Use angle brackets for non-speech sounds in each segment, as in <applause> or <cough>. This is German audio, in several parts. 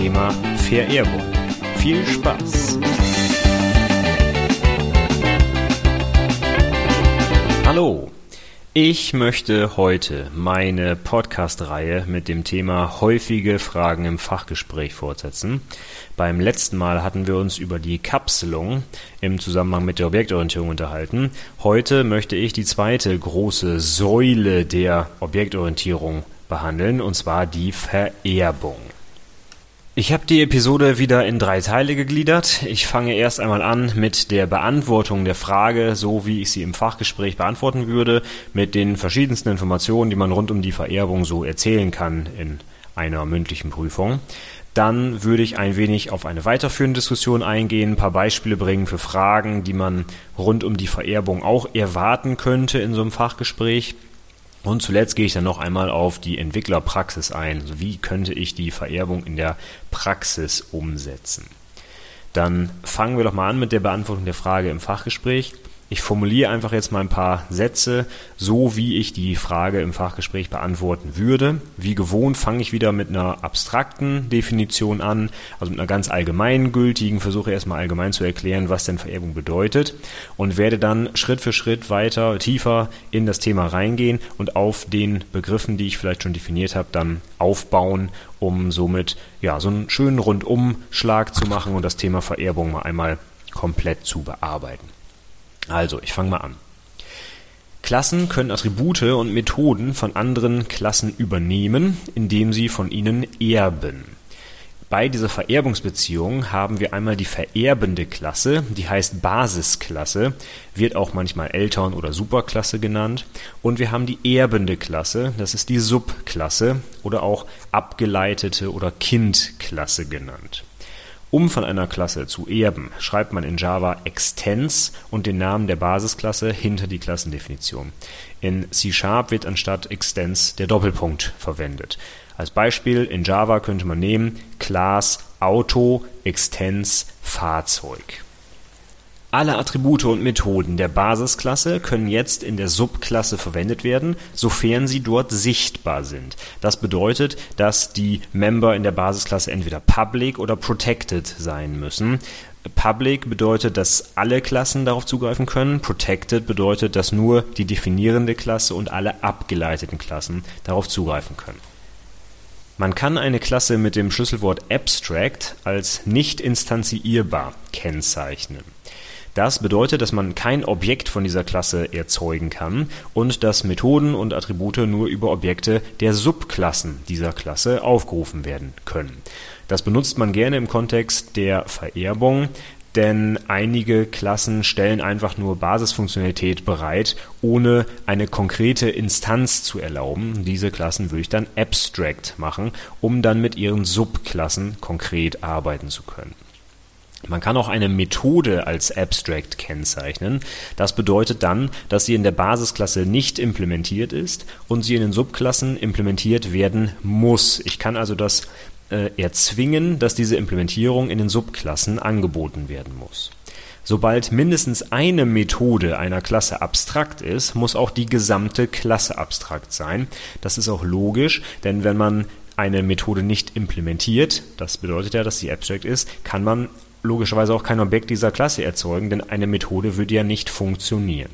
Thema Vererbung. Viel Spaß! Hallo! Ich möchte heute meine Podcast-Reihe mit dem Thema häufige Fragen im Fachgespräch fortsetzen. Beim letzten Mal hatten wir uns über die Kapselung im Zusammenhang mit der Objektorientierung unterhalten. Heute möchte ich die zweite große Säule der Objektorientierung behandeln, und zwar die Vererbung. Ich habe die Episode wieder in drei Teile gegliedert. Ich fange erst einmal an mit der Beantwortung der Frage, so wie ich sie im Fachgespräch beantworten würde, mit den verschiedensten Informationen, die man rund um die Vererbung so erzählen kann in einer mündlichen Prüfung. Dann würde ich ein wenig auf eine weiterführende Diskussion eingehen, ein paar Beispiele bringen für Fragen, die man rund um die Vererbung auch erwarten könnte in so einem Fachgespräch. Und zuletzt gehe ich dann noch einmal auf die Entwicklerpraxis ein. Also wie könnte ich die Vererbung in der Praxis umsetzen? Dann fangen wir doch mal an mit der Beantwortung der Frage im Fachgespräch. Ich formuliere einfach jetzt mal ein paar Sätze, so wie ich die Frage im Fachgespräch beantworten würde. Wie gewohnt fange ich wieder mit einer abstrakten Definition an, also mit einer ganz allgemeingültigen, versuche erstmal allgemein zu erklären, was denn Vererbung bedeutet und werde dann Schritt für Schritt weiter, tiefer in das Thema reingehen und auf den Begriffen, die ich vielleicht schon definiert habe, dann aufbauen, um somit ja so einen schönen Rundumschlag zu machen und das Thema Vererbung mal einmal komplett zu bearbeiten. Also, ich fange mal an. Klassen können Attribute und Methoden von anderen Klassen übernehmen, indem sie von ihnen erben. Bei dieser Vererbungsbeziehung haben wir einmal die vererbende Klasse, die heißt Basisklasse, wird auch manchmal Eltern- oder Superklasse genannt. Und wir haben die erbende Klasse, das ist die Subklasse oder auch abgeleitete oder Kindklasse genannt. Um von einer Klasse zu erben, schreibt man in Java extens und den Namen der Basisklasse hinter die Klassendefinition. In C-Sharp wird anstatt extens der Doppelpunkt verwendet. Als Beispiel in Java könnte man nehmen Class Auto extens Fahrzeug. Alle Attribute und Methoden der Basisklasse können jetzt in der Subklasse verwendet werden, sofern sie dort sichtbar sind. Das bedeutet, dass die Member in der Basisklasse entweder public oder protected sein müssen. Public bedeutet, dass alle Klassen darauf zugreifen können. Protected bedeutet, dass nur die definierende Klasse und alle abgeleiteten Klassen darauf zugreifen können. Man kann eine Klasse mit dem Schlüsselwort abstract als nicht instanzierbar kennzeichnen. Das bedeutet, dass man kein Objekt von dieser Klasse erzeugen kann und dass Methoden und Attribute nur über Objekte der Subklassen dieser Klasse aufgerufen werden können. Das benutzt man gerne im Kontext der Vererbung, denn einige Klassen stellen einfach nur Basisfunktionalität bereit, ohne eine konkrete Instanz zu erlauben. Diese Klassen würde ich dann abstract machen, um dann mit ihren Subklassen konkret arbeiten zu können. Man kann auch eine Methode als Abstract kennzeichnen. Das bedeutet dann, dass sie in der Basisklasse nicht implementiert ist und sie in den Subklassen implementiert werden muss. Ich kann also das äh, erzwingen, dass diese Implementierung in den Subklassen angeboten werden muss. Sobald mindestens eine Methode einer Klasse abstrakt ist, muss auch die gesamte Klasse abstrakt sein. Das ist auch logisch, denn wenn man eine Methode nicht implementiert, das bedeutet ja, dass sie abstract ist, kann man logischerweise auch kein Objekt dieser Klasse erzeugen, denn eine Methode würde ja nicht funktionieren.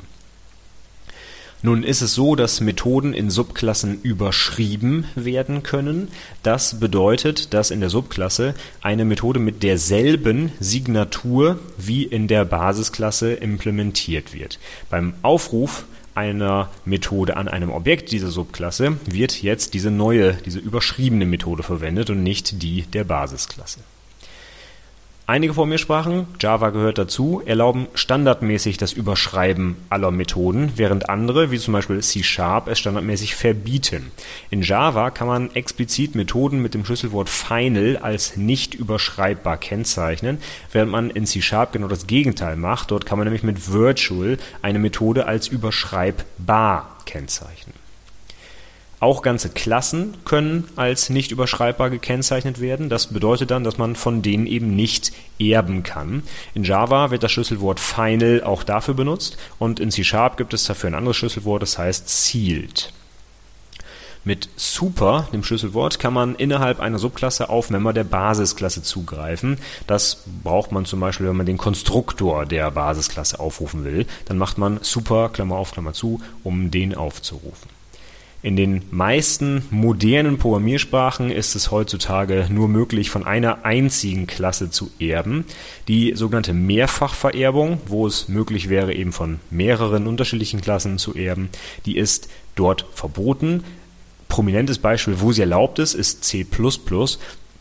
Nun ist es so, dass Methoden in Subklassen überschrieben werden können. Das bedeutet, dass in der Subklasse eine Methode mit derselben Signatur wie in der Basisklasse implementiert wird. Beim Aufruf einer Methode an einem Objekt dieser Subklasse wird jetzt diese neue, diese überschriebene Methode verwendet und nicht die der Basisklasse. Einige Programmiersprachen, Java gehört dazu, erlauben standardmäßig das Überschreiben aller Methoden, während andere, wie zum Beispiel C Sharp, es standardmäßig verbieten. In Java kann man explizit Methoden mit dem Schlüsselwort final als nicht überschreibbar kennzeichnen, während man in C Sharp genau das Gegenteil macht. Dort kann man nämlich mit virtual eine Methode als überschreibbar kennzeichnen. Auch ganze Klassen können als nicht überschreibbar gekennzeichnet werden. Das bedeutet dann, dass man von denen eben nicht erben kann. In Java wird das Schlüsselwort final auch dafür benutzt und in C Sharp gibt es dafür ein anderes Schlüsselwort, das heißt sealed. Mit Super, dem Schlüsselwort, kann man innerhalb einer Subklasse auf Member der Basisklasse zugreifen. Das braucht man zum Beispiel, wenn man den Konstruktor der Basisklasse aufrufen will. Dann macht man Super, Klammer auf, Klammer zu, um den aufzurufen. In den meisten modernen Programmiersprachen ist es heutzutage nur möglich, von einer einzigen Klasse zu erben. Die sogenannte Mehrfachvererbung, wo es möglich wäre, eben von mehreren unterschiedlichen Klassen zu erben, die ist dort verboten. Prominentes Beispiel, wo sie erlaubt ist, ist C++.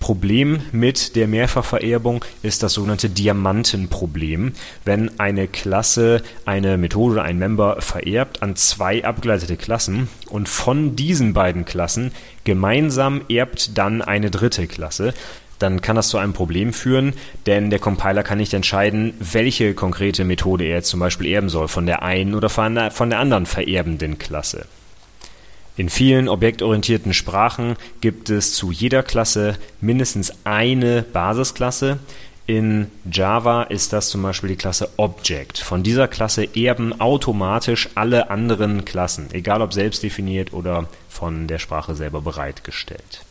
Problem mit der Mehrfachvererbung ist das sogenannte Diamantenproblem. Wenn eine Klasse eine Methode oder ein Member vererbt an zwei abgeleitete Klassen und von diesen beiden Klassen gemeinsam erbt dann eine dritte Klasse, dann kann das zu einem Problem führen, denn der Compiler kann nicht entscheiden, welche konkrete Methode er jetzt zum Beispiel erben soll, von der einen oder von der anderen vererbenden Klasse. In vielen objektorientierten Sprachen gibt es zu jeder Klasse mindestens eine Basisklasse. In Java ist das zum Beispiel die Klasse Object. Von dieser Klasse erben automatisch alle anderen Klassen, egal ob selbst definiert oder von der Sprache selber bereitgestellt.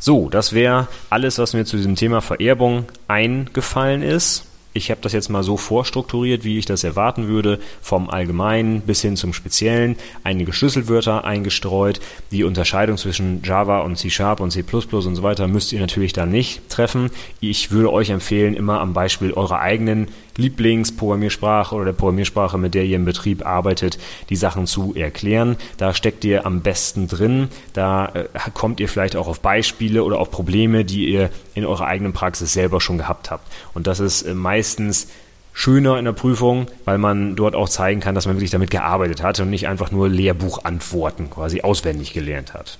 So, das wäre alles, was mir zu diesem Thema Vererbung eingefallen ist ich habe das jetzt mal so vorstrukturiert, wie ich das erwarten würde, vom Allgemeinen bis hin zum Speziellen, einige Schlüsselwörter eingestreut. Die Unterscheidung zwischen Java und C Sharp und C und so weiter müsst ihr natürlich da nicht treffen. Ich würde euch empfehlen, immer am Beispiel eurer eigenen Lieblingsprogrammiersprache oder der Programmiersprache, mit der ihr im Betrieb arbeitet, die Sachen zu erklären. Da steckt ihr am besten drin. Da äh, kommt ihr vielleicht auch auf Beispiele oder auf Probleme, die ihr in eurer eigenen Praxis selber schon gehabt habt. Und das ist äh, meistens schöner in der Prüfung, weil man dort auch zeigen kann, dass man wirklich damit gearbeitet hat und nicht einfach nur Lehrbuchantworten quasi auswendig gelernt hat.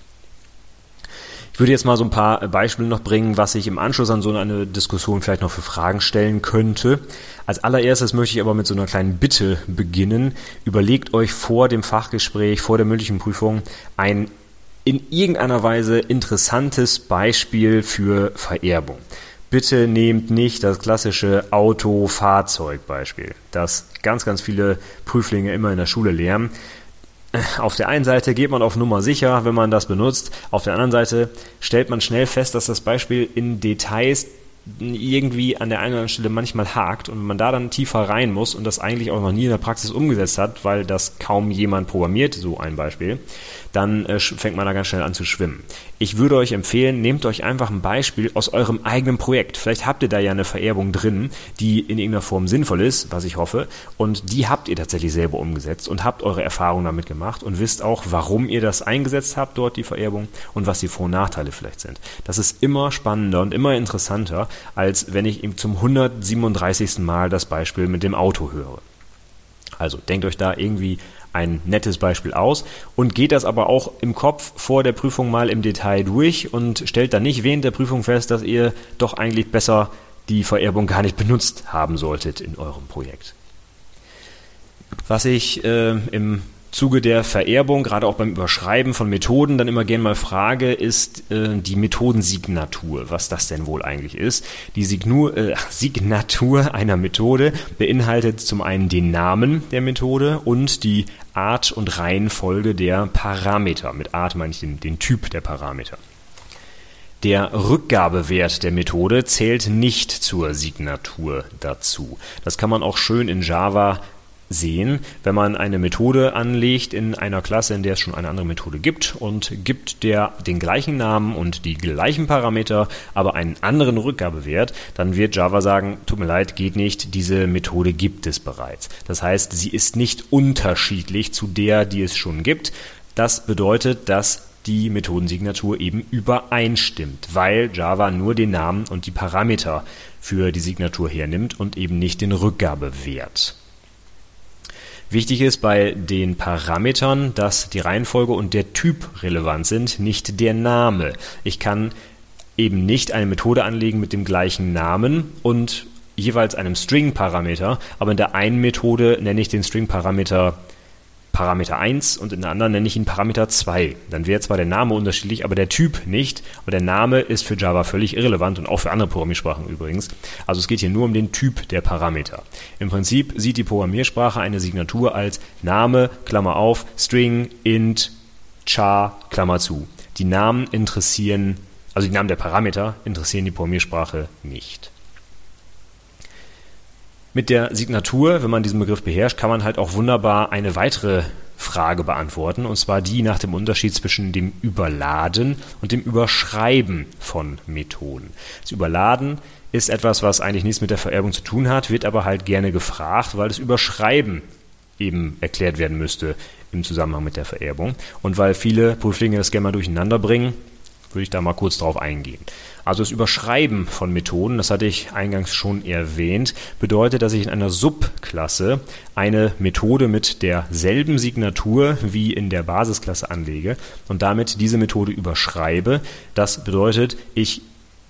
Ich würde jetzt mal so ein paar Beispiele noch bringen, was ich im Anschluss an so eine Diskussion vielleicht noch für Fragen stellen könnte. Als allererstes möchte ich aber mit so einer kleinen Bitte beginnen. Überlegt euch vor dem Fachgespräch, vor der mündlichen Prüfung ein in irgendeiner Weise interessantes Beispiel für Vererbung. Bitte nehmt nicht das klassische Auto-Fahrzeug-Beispiel, das ganz, ganz viele Prüflinge immer in der Schule lernen auf der einen Seite geht man auf Nummer sicher, wenn man das benutzt. Auf der anderen Seite stellt man schnell fest, dass das Beispiel in Details irgendwie an der einen oder anderen Stelle manchmal hakt und man da dann tiefer rein muss und das eigentlich auch noch nie in der Praxis umgesetzt hat, weil das kaum jemand programmiert, so ein Beispiel, dann äh, fängt man da ganz schnell an zu schwimmen. Ich würde euch empfehlen, nehmt euch einfach ein Beispiel aus eurem eigenen Projekt. Vielleicht habt ihr da ja eine Vererbung drin, die in irgendeiner Form sinnvoll ist, was ich hoffe, und die habt ihr tatsächlich selber umgesetzt und habt eure Erfahrungen damit gemacht und wisst auch, warum ihr das eingesetzt habt, dort die Vererbung und was die Vor- und Nachteile vielleicht sind. Das ist immer spannender und immer interessanter, als wenn ich ihm zum 137. Mal das Beispiel mit dem Auto höre. Also denkt euch da irgendwie ein nettes Beispiel aus und geht das aber auch im Kopf vor der Prüfung mal im Detail durch und stellt dann nicht während der Prüfung fest, dass ihr doch eigentlich besser die Vererbung gar nicht benutzt haben solltet in eurem Projekt. Was ich äh, im Zuge der Vererbung, gerade auch beim Überschreiben von Methoden, dann immer gerne mal frage, ist äh, die Methodensignatur, was das denn wohl eigentlich ist. Die Signur, äh, <laughs> Signatur einer Methode beinhaltet zum einen den Namen der Methode und die Art und Reihenfolge der Parameter. Mit Art meine ich den, den Typ der Parameter. Der Rückgabewert der Methode zählt nicht zur Signatur dazu. Das kann man auch schön in Java sehen, wenn man eine Methode anlegt in einer Klasse, in der es schon eine andere Methode gibt und gibt der den gleichen Namen und die gleichen Parameter, aber einen anderen Rückgabewert, dann wird Java sagen, tut mir leid, geht nicht, diese Methode gibt es bereits. Das heißt, sie ist nicht unterschiedlich zu der, die es schon gibt. Das bedeutet, dass die Methodensignatur eben übereinstimmt, weil Java nur den Namen und die Parameter für die Signatur hernimmt und eben nicht den Rückgabewert. Wichtig ist bei den Parametern, dass die Reihenfolge und der Typ relevant sind, nicht der Name. Ich kann eben nicht eine Methode anlegen mit dem gleichen Namen und jeweils einem String-Parameter, aber in der einen Methode nenne ich den String-Parameter Parameter 1 und in der anderen nenne ich ihn Parameter 2. Dann wäre zwar der Name unterschiedlich, aber der Typ nicht. Und der Name ist für Java völlig irrelevant und auch für andere Programmiersprachen übrigens. Also es geht hier nur um den Typ der Parameter. Im Prinzip sieht die Programmiersprache eine Signatur als Name, Klammer auf, String, int, char, Klammer zu. Die Namen interessieren, also die Namen der Parameter interessieren die Programmiersprache nicht. Mit der Signatur, wenn man diesen Begriff beherrscht, kann man halt auch wunderbar eine weitere Frage beantworten, und zwar die nach dem Unterschied zwischen dem Überladen und dem Überschreiben von Methoden. Das Überladen ist etwas, was eigentlich nichts mit der Vererbung zu tun hat, wird aber halt gerne gefragt, weil das Überschreiben eben erklärt werden müsste im Zusammenhang mit der Vererbung. Und weil viele Prüflinge das gerne mal durcheinander bringen, würde ich da mal kurz drauf eingehen. Also das Überschreiben von Methoden, das hatte ich eingangs schon erwähnt, bedeutet, dass ich in einer Subklasse eine Methode mit derselben Signatur wie in der Basisklasse anlege und damit diese Methode überschreibe. Das bedeutet, ich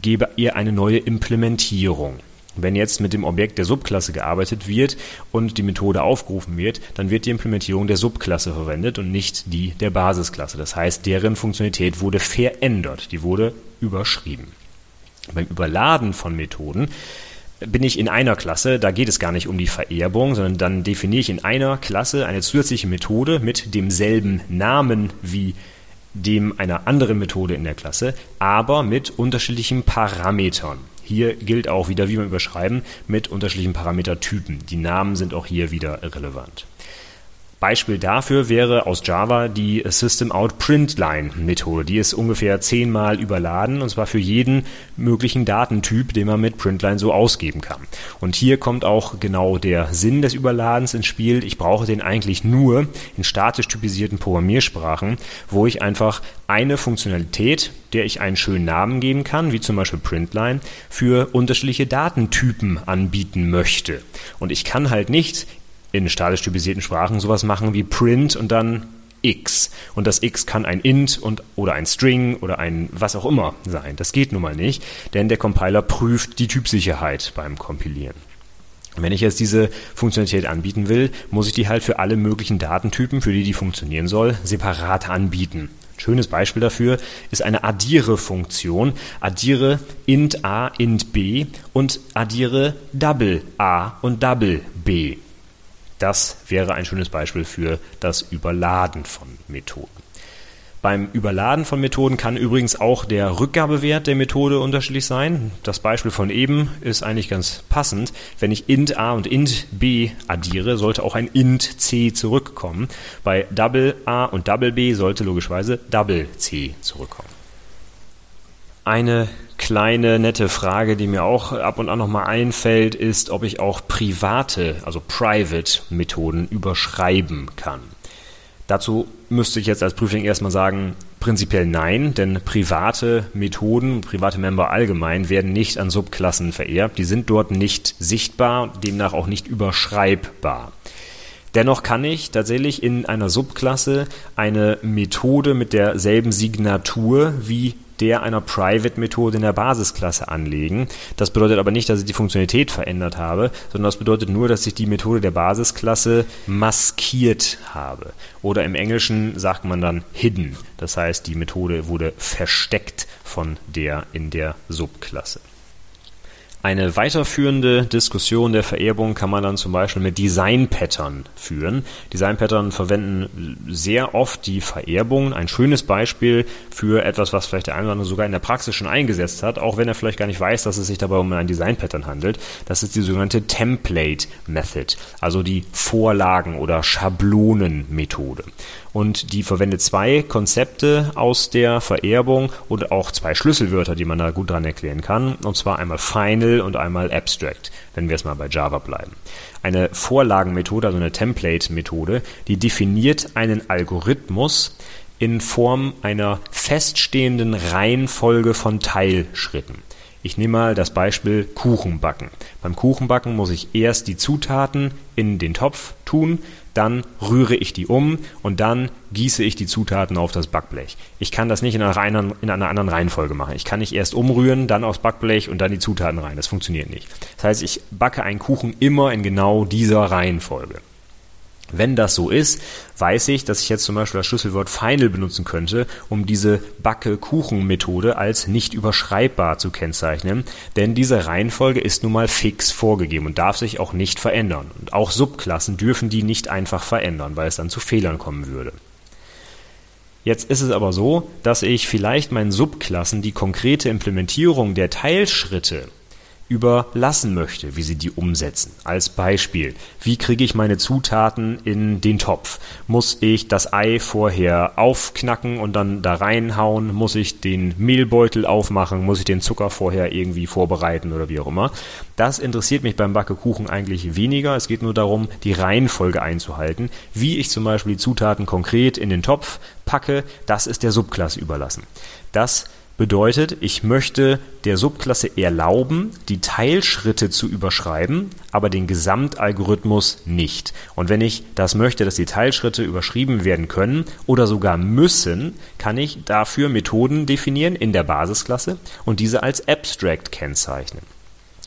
gebe ihr eine neue Implementierung. Wenn jetzt mit dem Objekt der Subklasse gearbeitet wird und die Methode aufgerufen wird, dann wird die Implementierung der Subklasse verwendet und nicht die der Basisklasse. Das heißt, deren Funktionalität wurde verändert, die wurde überschrieben. Beim Überladen von Methoden bin ich in einer Klasse, da geht es gar nicht um die Vererbung, sondern dann definiere ich in einer Klasse eine zusätzliche Methode mit demselben Namen wie dem einer anderen Methode in der Klasse, aber mit unterschiedlichen Parametern. Hier gilt auch wieder, wie man überschreiben, mit unterschiedlichen Parametertypen. Die Namen sind auch hier wieder relevant. Beispiel dafür wäre aus Java die System Out Printline Methode. Die ist ungefähr zehnmal überladen und zwar für jeden möglichen Datentyp, den man mit Printline so ausgeben kann. Und hier kommt auch genau der Sinn des Überladens ins Spiel. Ich brauche den eigentlich nur in statisch typisierten Programmiersprachen, wo ich einfach eine Funktionalität, der ich einen schönen Namen geben kann, wie zum Beispiel Printline, für unterschiedliche Datentypen anbieten möchte. Und ich kann halt nicht in statisch typisierten Sprachen sowas machen wie print und dann x. Und das x kann ein int und, oder ein string oder ein was auch immer sein. Das geht nun mal nicht, denn der Compiler prüft die Typsicherheit beim Kompilieren. Wenn ich jetzt diese Funktionalität anbieten will, muss ich die halt für alle möglichen Datentypen, für die die funktionieren soll, separat anbieten. Ein schönes Beispiel dafür ist eine Addiere-Funktion. Addiere int a, int b und addiere double a und double b. Das wäre ein schönes Beispiel für das Überladen von Methoden. Beim Überladen von Methoden kann übrigens auch der Rückgabewert der Methode unterschiedlich sein. Das Beispiel von eben ist eigentlich ganz passend. Wenn ich int a und int b addiere, sollte auch ein int c zurückkommen. Bei double a und double b sollte logischerweise double c zurückkommen. Eine kleine nette Frage, die mir auch ab und an nochmal einfällt, ist, ob ich auch private, also private Methoden überschreiben kann. Dazu müsste ich jetzt als Prüfling erstmal sagen, prinzipiell nein, denn private Methoden, private Member allgemein werden nicht an Subklassen vererbt. Die sind dort nicht sichtbar, demnach auch nicht überschreibbar. Dennoch kann ich tatsächlich in einer Subklasse eine Methode mit derselben Signatur wie der einer Private-Methode in der Basisklasse anlegen. Das bedeutet aber nicht, dass ich die Funktionalität verändert habe, sondern das bedeutet nur, dass ich die Methode der Basisklasse maskiert habe. Oder im Englischen sagt man dann hidden. Das heißt, die Methode wurde versteckt von der in der Subklasse. Eine weiterführende Diskussion der Vererbung kann man dann zum Beispiel mit Design-Pattern führen. Design-Pattern verwenden sehr oft die Vererbung. Ein schönes Beispiel für etwas, was vielleicht der andere sogar in der Praxis schon eingesetzt hat, auch wenn er vielleicht gar nicht weiß, dass es sich dabei um ein Design-Pattern handelt. Das ist die sogenannte Template Method, also die Vorlagen- oder Schablonen-Methode und die verwendet zwei Konzepte aus der Vererbung und auch zwei Schlüsselwörter, die man da gut dran erklären kann, und zwar einmal Final und einmal Abstract, wenn wir es mal bei Java bleiben. Eine Vorlagenmethode, also eine Template-Methode, die definiert einen Algorithmus, in Form einer feststehenden Reihenfolge von Teilschritten. Ich nehme mal das Beispiel Kuchenbacken. Beim Kuchenbacken muss ich erst die Zutaten in den Topf tun, dann rühre ich die um und dann gieße ich die Zutaten auf das Backblech. Ich kann das nicht in einer, reinen, in einer anderen Reihenfolge machen. Ich kann nicht erst umrühren, dann aufs Backblech und dann die Zutaten rein. Das funktioniert nicht. Das heißt, ich backe einen Kuchen immer in genau dieser Reihenfolge. Wenn das so ist, weiß ich, dass ich jetzt zum Beispiel das Schlüsselwort Final benutzen könnte, um diese Backe-Kuchen-Methode als nicht überschreibbar zu kennzeichnen, denn diese Reihenfolge ist nun mal fix vorgegeben und darf sich auch nicht verändern. Und auch Subklassen dürfen die nicht einfach verändern, weil es dann zu Fehlern kommen würde. Jetzt ist es aber so, dass ich vielleicht meinen Subklassen die konkrete Implementierung der Teilschritte überlassen möchte, wie sie die umsetzen. Als Beispiel, wie kriege ich meine Zutaten in den Topf? Muss ich das Ei vorher aufknacken und dann da reinhauen? Muss ich den Mehlbeutel aufmachen? Muss ich den Zucker vorher irgendwie vorbereiten oder wie auch immer? Das interessiert mich beim Backekuchen eigentlich weniger. Es geht nur darum, die Reihenfolge einzuhalten. Wie ich zum Beispiel die Zutaten konkret in den Topf packe, das ist der Subklasse überlassen. Das Bedeutet, ich möchte der Subklasse erlauben, die Teilschritte zu überschreiben, aber den Gesamtalgorithmus nicht. Und wenn ich das möchte, dass die Teilschritte überschrieben werden können oder sogar müssen, kann ich dafür Methoden definieren in der Basisklasse und diese als Abstract kennzeichnen.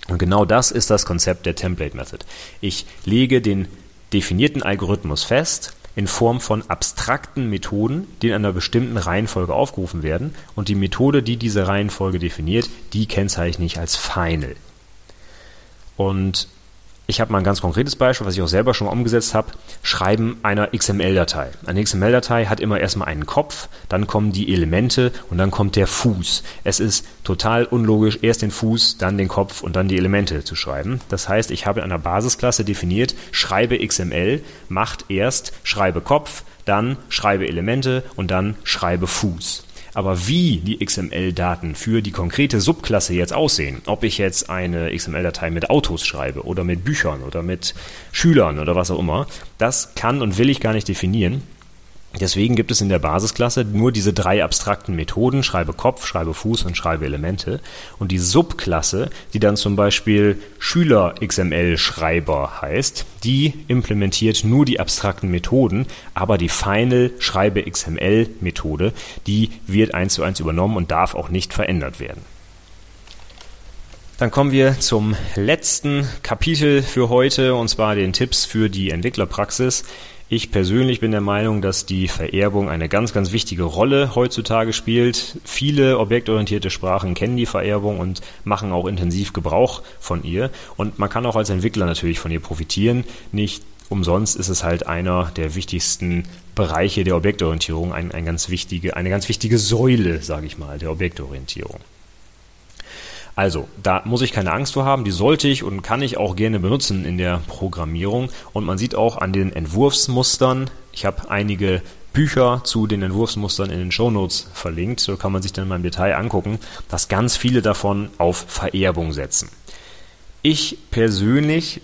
Und genau das ist das Konzept der Template Method. Ich lege den definierten Algorithmus fest, in Form von abstrakten Methoden, die in einer bestimmten Reihenfolge aufgerufen werden und die Methode, die diese Reihenfolge definiert, die kennzeichne ich als Final. Und ich habe mal ein ganz konkretes Beispiel, was ich auch selber schon mal umgesetzt habe. Schreiben einer XML-Datei. Eine XML-Datei hat immer erstmal einen Kopf, dann kommen die Elemente und dann kommt der Fuß. Es ist total unlogisch, erst den Fuß, dann den Kopf und dann die Elemente zu schreiben. Das heißt, ich habe in einer Basisklasse definiert, schreibe XML, macht erst schreibe Kopf, dann schreibe Elemente und dann schreibe Fuß. Aber wie die XML-Daten für die konkrete Subklasse jetzt aussehen, ob ich jetzt eine XML-Datei mit Autos schreibe oder mit Büchern oder mit Schülern oder was auch immer, das kann und will ich gar nicht definieren. Deswegen gibt es in der Basisklasse nur diese drei abstrakten Methoden, schreibe Kopf, schreibe Fuß und schreibe Elemente. Und die Subklasse, die dann zum Beispiel Schüler XML Schreiber heißt, die implementiert nur die abstrakten Methoden, aber die Final Schreibe XML Methode, die wird eins zu eins übernommen und darf auch nicht verändert werden. Dann kommen wir zum letzten Kapitel für heute, und zwar den Tipps für die Entwicklerpraxis. Ich persönlich bin der Meinung, dass die Vererbung eine ganz, ganz wichtige Rolle heutzutage spielt. Viele objektorientierte Sprachen kennen die Vererbung und machen auch intensiv Gebrauch von ihr. Und man kann auch als Entwickler natürlich von ihr profitieren. Nicht umsonst ist es halt einer der wichtigsten Bereiche der Objektorientierung, ein, ein ganz wichtige, eine ganz wichtige Säule, sage ich mal, der Objektorientierung. Also, da muss ich keine Angst vor haben, die sollte ich und kann ich auch gerne benutzen in der Programmierung. Und man sieht auch an den Entwurfsmustern, ich habe einige Bücher zu den Entwurfsmustern in den Shownotes verlinkt, so kann man sich dann mal im Detail angucken, dass ganz viele davon auf Vererbung setzen. Ich persönlich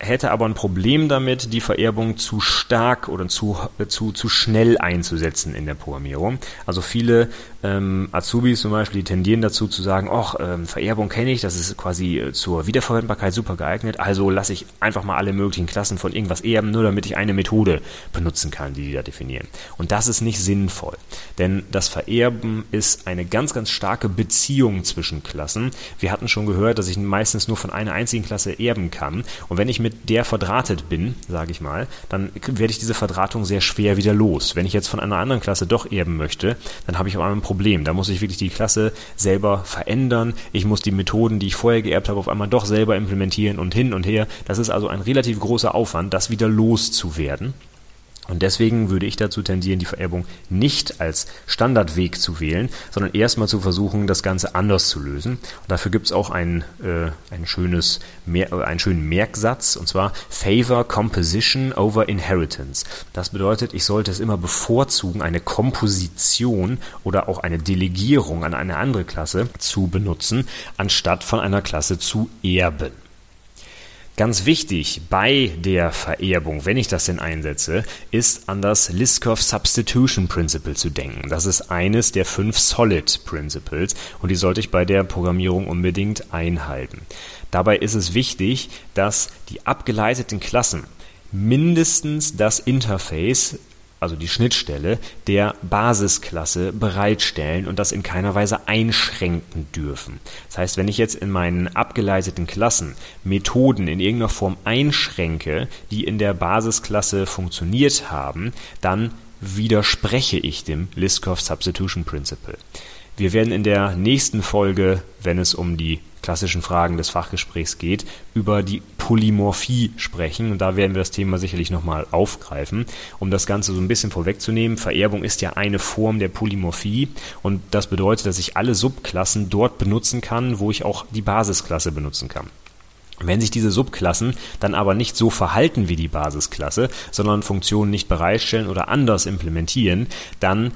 hätte aber ein Problem damit, die Vererbung zu stark oder zu, zu, zu schnell einzusetzen in der Programmierung. Also viele ähm, Azubis zum Beispiel, die tendieren dazu zu sagen, ach, ähm, Vererbung kenne ich, das ist quasi äh, zur Wiederverwendbarkeit super geeignet, also lasse ich einfach mal alle möglichen Klassen von irgendwas erben, nur damit ich eine Methode benutzen kann, die die da definieren. Und das ist nicht sinnvoll, denn das Vererben ist eine ganz, ganz starke Beziehung zwischen Klassen. Wir hatten schon gehört, dass ich meistens nur von einer einzigen Klasse erben kann und wenn ich mit der verdrahtet bin, sage ich mal, dann werde ich diese Verdrahtung sehr schwer wieder los. Wenn ich jetzt von einer anderen Klasse doch erben möchte, dann habe ich auch einmal ein Problem. Da muss ich wirklich die Klasse selber verändern. Ich muss die Methoden, die ich vorher geerbt habe, auf einmal doch selber implementieren und hin und her. Das ist also ein relativ großer Aufwand, das wieder loszuwerden. Und deswegen würde ich dazu tendieren, die Vererbung nicht als Standardweg zu wählen, sondern erstmal zu versuchen, das Ganze anders zu lösen. Und dafür gibt es auch ein, äh, ein schönes, Mer einen schönen Merksatz, und zwar Favor Composition over Inheritance. Das bedeutet, ich sollte es immer bevorzugen, eine Komposition oder auch eine Delegierung an eine andere Klasse zu benutzen, anstatt von einer Klasse zu erben. Ganz wichtig bei der Vererbung, wenn ich das denn einsetze, ist an das Liskov Substitution Principle zu denken. Das ist eines der fünf Solid Principles und die sollte ich bei der Programmierung unbedingt einhalten. Dabei ist es wichtig, dass die abgeleiteten Klassen mindestens das Interface also die Schnittstelle, der Basisklasse bereitstellen und das in keiner Weise einschränken dürfen. Das heißt, wenn ich jetzt in meinen abgeleiteten Klassen Methoden in irgendeiner Form einschränke, die in der Basisklasse funktioniert haben, dann widerspreche ich dem Liskov Substitution Principle. Wir werden in der nächsten Folge, wenn es um die klassischen Fragen des Fachgesprächs geht, über die Polymorphie sprechen. Und da werden wir das Thema sicherlich nochmal aufgreifen. Um das Ganze so ein bisschen vorwegzunehmen, Vererbung ist ja eine Form der Polymorphie und das bedeutet, dass ich alle Subklassen dort benutzen kann, wo ich auch die Basisklasse benutzen kann. Wenn sich diese Subklassen dann aber nicht so verhalten wie die Basisklasse, sondern Funktionen nicht bereitstellen oder anders implementieren, dann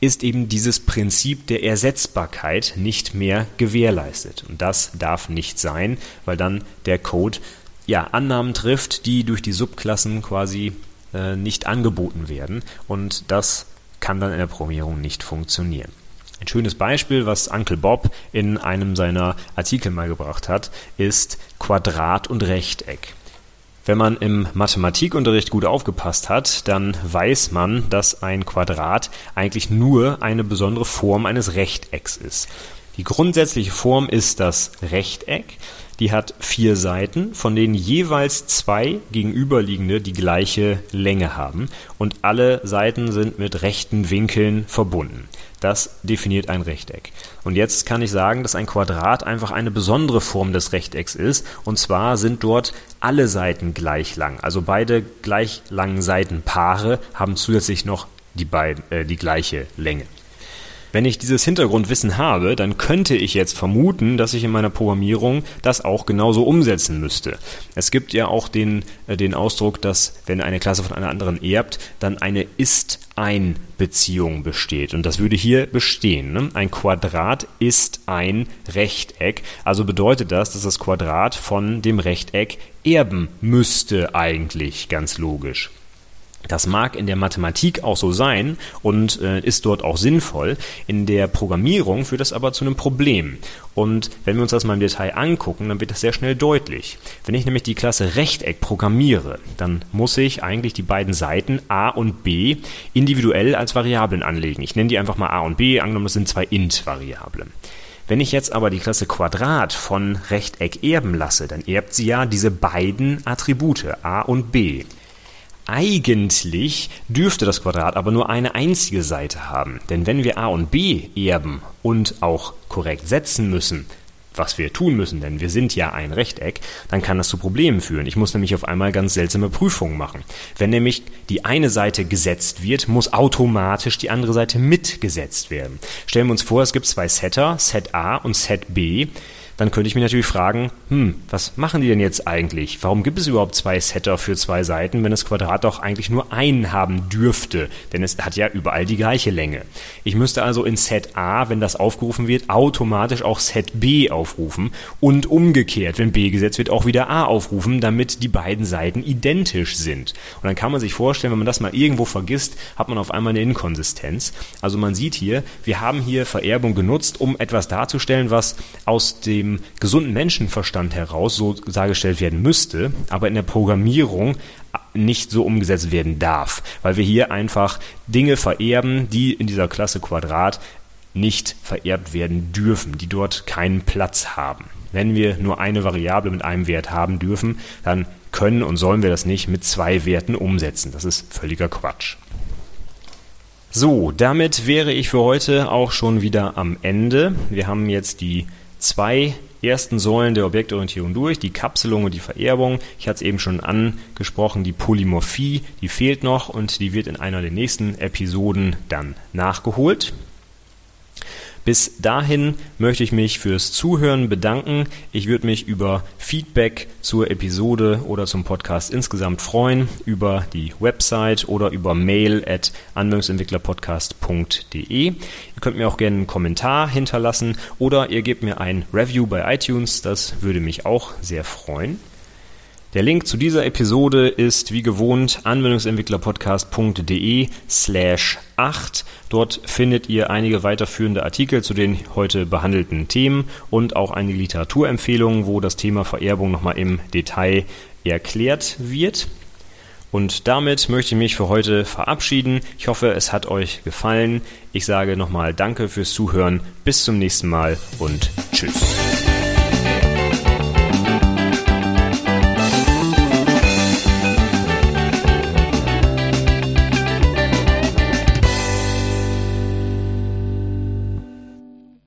ist eben dieses Prinzip der Ersetzbarkeit nicht mehr gewährleistet. Und das darf nicht sein, weil dann der Code ja, Annahmen trifft, die durch die Subklassen quasi äh, nicht angeboten werden. Und das kann dann in der Programmierung nicht funktionieren. Ein schönes Beispiel, was Uncle Bob in einem seiner Artikel mal gebracht hat, ist Quadrat und Rechteck. Wenn man im Mathematikunterricht gut aufgepasst hat, dann weiß man, dass ein Quadrat eigentlich nur eine besondere Form eines Rechtecks ist. Die grundsätzliche Form ist das Rechteck. Die hat vier Seiten, von denen jeweils zwei gegenüberliegende die gleiche Länge haben und alle Seiten sind mit rechten Winkeln verbunden. Das definiert ein Rechteck. Und jetzt kann ich sagen, dass ein Quadrat einfach eine besondere Form des Rechtecks ist. Und zwar sind dort alle Seiten gleich lang. Also beide gleich langen Seitenpaare haben zusätzlich noch die, beiden, äh, die gleiche Länge. Wenn ich dieses Hintergrundwissen habe, dann könnte ich jetzt vermuten, dass ich in meiner Programmierung das auch genauso umsetzen müsste. Es gibt ja auch den, äh, den Ausdruck, dass wenn eine Klasse von einer anderen erbt, dann eine Ist-Ein-Beziehung besteht. Und das würde hier bestehen. Ne? Ein Quadrat ist ein Rechteck. Also bedeutet das, dass das Quadrat von dem Rechteck erben müsste eigentlich, ganz logisch. Das mag in der Mathematik auch so sein und äh, ist dort auch sinnvoll. In der Programmierung führt das aber zu einem Problem. Und wenn wir uns das mal im Detail angucken, dann wird das sehr schnell deutlich. Wenn ich nämlich die Klasse Rechteck programmiere, dann muss ich eigentlich die beiden Seiten a und b individuell als Variablen anlegen. Ich nenne die einfach mal a und b, angenommen das sind zwei int-Variablen. Wenn ich jetzt aber die Klasse Quadrat von Rechteck erben lasse, dann erbt sie ja diese beiden Attribute a und b. Eigentlich dürfte das Quadrat aber nur eine einzige Seite haben, denn wenn wir a und b erben und auch korrekt setzen müssen, was wir tun müssen, denn wir sind ja ein Rechteck, dann kann das zu Problemen führen. Ich muss nämlich auf einmal ganz seltsame Prüfungen machen. Wenn nämlich die eine Seite gesetzt wird, muss automatisch die andere Seite mitgesetzt werden. Stellen wir uns vor, es gibt zwei Setter, Set A und Set B dann könnte ich mich natürlich fragen, hm, was machen die denn jetzt eigentlich? Warum gibt es überhaupt zwei Setter für zwei Seiten, wenn das Quadrat doch eigentlich nur einen haben dürfte? Denn es hat ja überall die gleiche Länge. Ich müsste also in Set A, wenn das aufgerufen wird, automatisch auch Set B aufrufen und umgekehrt, wenn B gesetzt wird, auch wieder A aufrufen, damit die beiden Seiten identisch sind. Und dann kann man sich vorstellen, wenn man das mal irgendwo vergisst, hat man auf einmal eine Inkonsistenz. Also man sieht hier, wir haben hier Vererbung genutzt, um etwas darzustellen, was aus dem dem gesunden Menschenverstand heraus so dargestellt werden müsste, aber in der Programmierung nicht so umgesetzt werden darf, weil wir hier einfach Dinge vererben, die in dieser Klasse Quadrat nicht vererbt werden dürfen, die dort keinen Platz haben. Wenn wir nur eine Variable mit einem Wert haben dürfen, dann können und sollen wir das nicht mit zwei Werten umsetzen. Das ist völliger Quatsch. So, damit wäre ich für heute auch schon wieder am Ende. Wir haben jetzt die zwei ersten Säulen der Objektorientierung durch, die Kapselung und die Vererbung. Ich hatte es eben schon angesprochen, die Polymorphie, die fehlt noch und die wird in einer der nächsten Episoden dann nachgeholt. Bis dahin möchte ich mich fürs Zuhören bedanken. Ich würde mich über Feedback zur Episode oder zum Podcast insgesamt freuen, über die Website oder über mail at anwendungsentwicklerpodcast.de. Ihr könnt mir auch gerne einen Kommentar hinterlassen oder ihr gebt mir ein Review bei iTunes, das würde mich auch sehr freuen. Der Link zu dieser Episode ist wie gewohnt anwendungsentwicklerpodcast.de slash 8. Dort findet ihr einige weiterführende Artikel zu den heute behandelten Themen und auch einige Literaturempfehlungen, wo das Thema Vererbung nochmal im Detail erklärt wird. Und damit möchte ich mich für heute verabschieden. Ich hoffe, es hat euch gefallen. Ich sage nochmal Danke fürs Zuhören. Bis zum nächsten Mal und Tschüss.